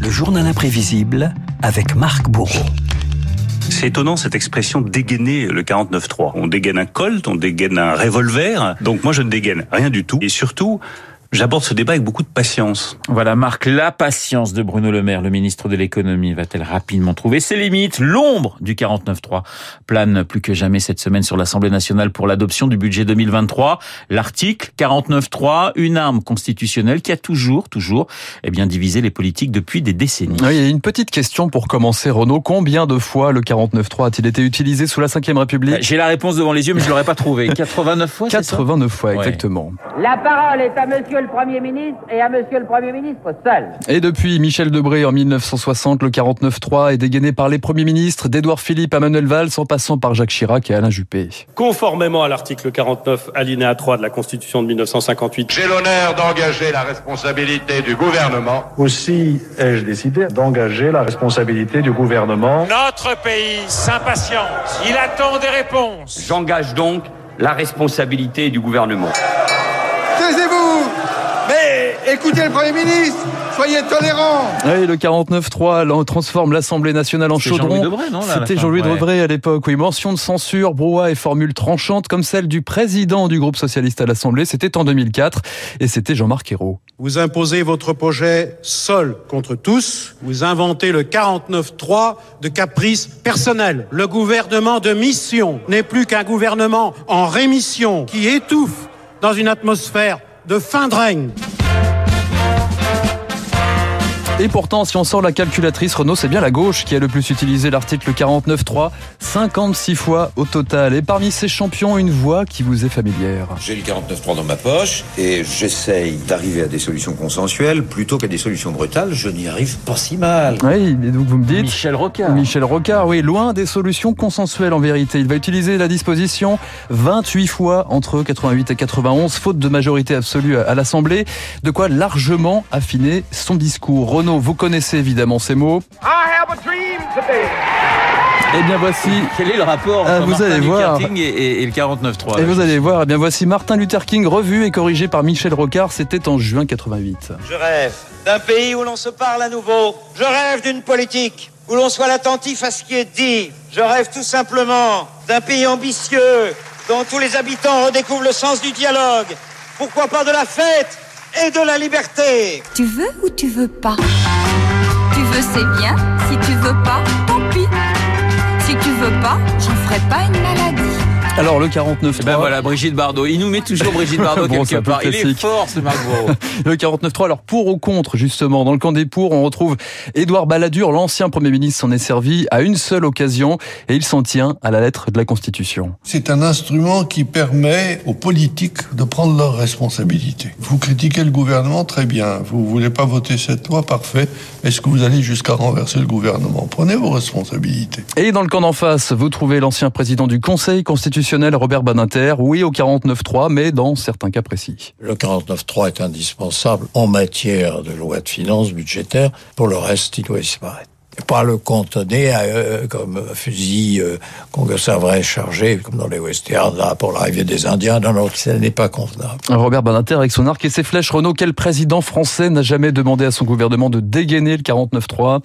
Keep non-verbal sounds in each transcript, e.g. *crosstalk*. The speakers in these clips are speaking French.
Le journal imprévisible avec Marc Bourreau. C'est étonnant cette expression dégainer le 49.3. On dégaine un Colt, on dégaine un revolver. Donc moi je ne dégaine rien du tout. Et surtout, J'aborde ce débat avec beaucoup de patience. Voilà, Marc, la patience de Bruno Le Maire, le ministre de l'économie, va-t-elle rapidement trouver ses limites? L'ombre du 49.3 plane plus que jamais cette semaine sur l'Assemblée nationale pour l'adoption du budget 2023. L'article 49.3, une arme constitutionnelle qui a toujours, toujours, eh bien, divisé les politiques depuis des décennies. Oui, il y a une petite question pour commencer, Renaud. Combien de fois le 49.3 a-t-il été utilisé sous la Ve République? J'ai la réponse devant les yeux, mais je l'aurais pas trouvé. *laughs* 89 fois, 89 fois, exactement. La parole est à monsieur le Premier ministre et à Monsieur le Premier ministre seul. Et depuis Michel Debré en 1960, le 49-3 est dégainé par les premiers ministres d'Édouard Philippe à Manuel Valls en passant par Jacques Chirac et Alain Juppé. Conformément à l'article 49 alinéa 3 de la Constitution de 1958, j'ai l'honneur d'engager la responsabilité du gouvernement. Aussi ai-je décidé d'engager la responsabilité du gouvernement. Notre pays s'impatiente. Il attend des réponses. J'engage donc la responsabilité du gouvernement. Taisez-vous Mais écoutez le Premier ministre Soyez tolérants Oui, le 49-3 transforme l'Assemblée nationale en chaudron. C'était Jean-Louis Debré à l'époque. Oui, mention de censure, brouhaha et formule tranchante comme celle du président du groupe socialiste à l'Assemblée. C'était en 2004 et c'était Jean-Marc Ayrault. Vous imposez votre projet seul contre tous. Vous inventez le 49-3 de caprice personnel. Le gouvernement de mission n'est plus qu'un gouvernement en rémission qui étouffe dans une atmosphère de fin de règne. Et pourtant, si on sort la calculatrice, Renault, c'est bien la gauche qui a le plus utilisé l'article 49.3, 56 fois au total. Et parmi ces champions, une voix qui vous est familière. J'ai le 49.3 dans ma poche et j'essaye d'arriver à des solutions consensuelles plutôt qu'à des solutions brutales. Je n'y arrive pas si mal. Oui, et donc vous me dites... Michel Rocard. Michel Rocard, oui, loin des solutions consensuelles en vérité. Il va utiliser la disposition 28 fois entre 88 et 91, faute de majorité absolue à l'Assemblée. De quoi largement affiner son discours. Renault vous connaissez évidemment ces mots. Eh bien voici. Quel est le rapport ah, entre vous Martin allez Luther voir. King et, et le 49.3 Et vous allez voir, eh bien voici Martin Luther King revu et corrigé par Michel Rocard. C'était en juin 88. Je rêve d'un pays où l'on se parle à nouveau. Je rêve d'une politique où l'on soit attentif à ce qui est dit. Je rêve tout simplement d'un pays ambitieux dont tous les habitants redécouvrent le sens du dialogue. Pourquoi pas de la fête et de la liberté. Tu veux ou tu veux pas? Tu veux, c'est bien. Si tu veux pas, tant pis. Si tu veux pas, j'en ferai pas une maladie. Alors le 49 Ben voilà, Brigitte Bardot. Il nous met toujours Brigitte *laughs* Bardot Bon, quelque part. Il est fort ce Marc. *laughs* Le 49.3, alors pour ou contre, justement. Dans le camp des pour, on retrouve Édouard Balladur, l'ancien Premier ministre, s'en est servi à une seule occasion et il s'en tient à la lettre de la Constitution. C'est un instrument qui permet aux politiques de prendre leurs responsabilités. Vous critiquez le gouvernement, très bien. Vous voulez pas voter cette loi, parfait. Est-ce que vous allez jusqu'à renverser le gouvernement? Prenez vos responsabilités. Et dans le camp d'en face, vous trouvez l'ancien président du Conseil constitutionnel, Robert Badinter. Oui au 49.3, mais dans certains cas précis. Le 49.3 est indispensable en matière de loi de finances budgétaire. Pour le reste, il doit disparaître. Pas le cantonner à, euh, comme un fusil euh, qu'on conserverait chargé, comme dans les westerns, là, pour l'arrivée des Indiens. Non, non, ça n'est pas convenable. Robert Badinter avec son arc et ses flèches. Renault, quel président français n'a jamais demandé à son gouvernement de dégainer le 49.3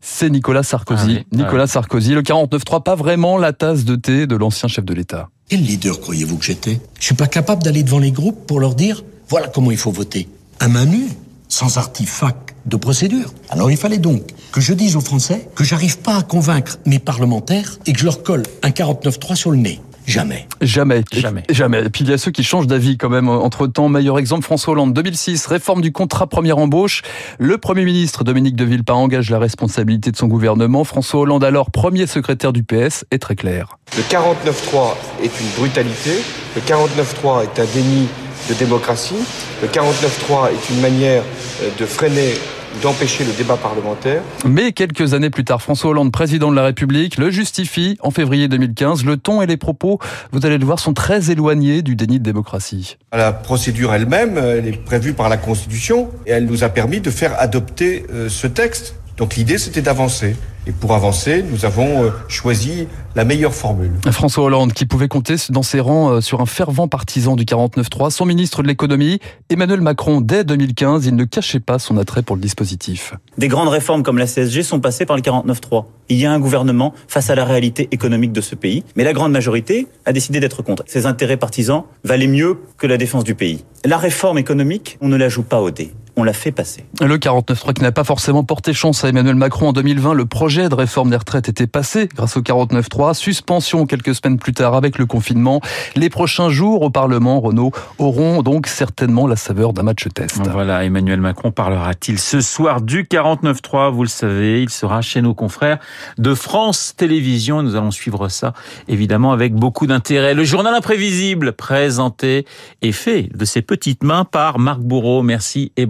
c'est Nicolas Sarkozy. Ah oui, Nicolas Sarkozy, le 49.3, pas vraiment la tasse de thé de l'ancien chef de l'État. Quel leader croyez-vous que j'étais? Je suis pas capable d'aller devant les groupes pour leur dire voilà comment il faut voter. À main nue, sans artefact de procédure. Alors il fallait donc que je dise aux Français que j'arrive pas à convaincre mes parlementaires et que je leur colle un 49.3 sur le nez. Jamais. Jamais. Jamais. Jamais. Et puis il y a ceux qui changent d'avis quand même. Entre temps, meilleur exemple, François Hollande, 2006, réforme du contrat première embauche. Le Premier ministre Dominique de Villepin engage la responsabilité de son gouvernement. François Hollande, alors premier secrétaire du PS, est très clair. Le 49-3 est une brutalité. Le 49-3 est un déni de démocratie. Le 49-3 est une manière euh, de freiner d'empêcher le débat parlementaire. Mais quelques années plus tard, François Hollande, président de la République, le justifie en février 2015. Le ton et les propos, vous allez le voir, sont très éloignés du déni de démocratie. La procédure elle-même, elle est prévue par la Constitution et elle nous a permis de faire adopter euh, ce texte Donc l'idée, c'était d'avancer. Et pour avancer, nous avons euh, choisi la meilleure formule. François Hollande, qui pouvait compter dans ses rangs euh, sur un fervent partisan du 49-3, son ministre de l'économie, Emmanuel Macron, dès 2015, il ne cachait pas son attrait pour le dispositif. Des grandes réformes comme la CSG sont passées par le 49-3. Il y a un gouvernement face à la réalité économique de ce pays, mais la grande majorité a décidé d'être contre. Ses intérêts partisans valaient mieux que la défense du pays. La réforme économique, on ne la joue pas au dé on l'a fait passer. Le 49.3 qui n'a pas forcément porté chance à Emmanuel Macron en 2020, le projet de réforme des retraites était passé grâce au 49.3. Suspension quelques semaines plus tard avec le confinement. Les prochains jours au Parlement, Renault, auront donc certainement la saveur d'un match test. Voilà, Emmanuel Macron parlera-t-il ce soir du 49.3 Vous le savez, il sera chez nos confrères de France Télévisions. Nous allons suivre ça évidemment avec beaucoup d'intérêt. Le journal imprévisible présenté et fait de ses petites mains par Marc Bourreau. Merci et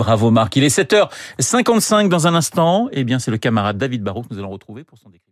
Il est 7h55 dans un instant. Eh bien, c'est le camarade David Barrault que nous allons retrouver pour son décret.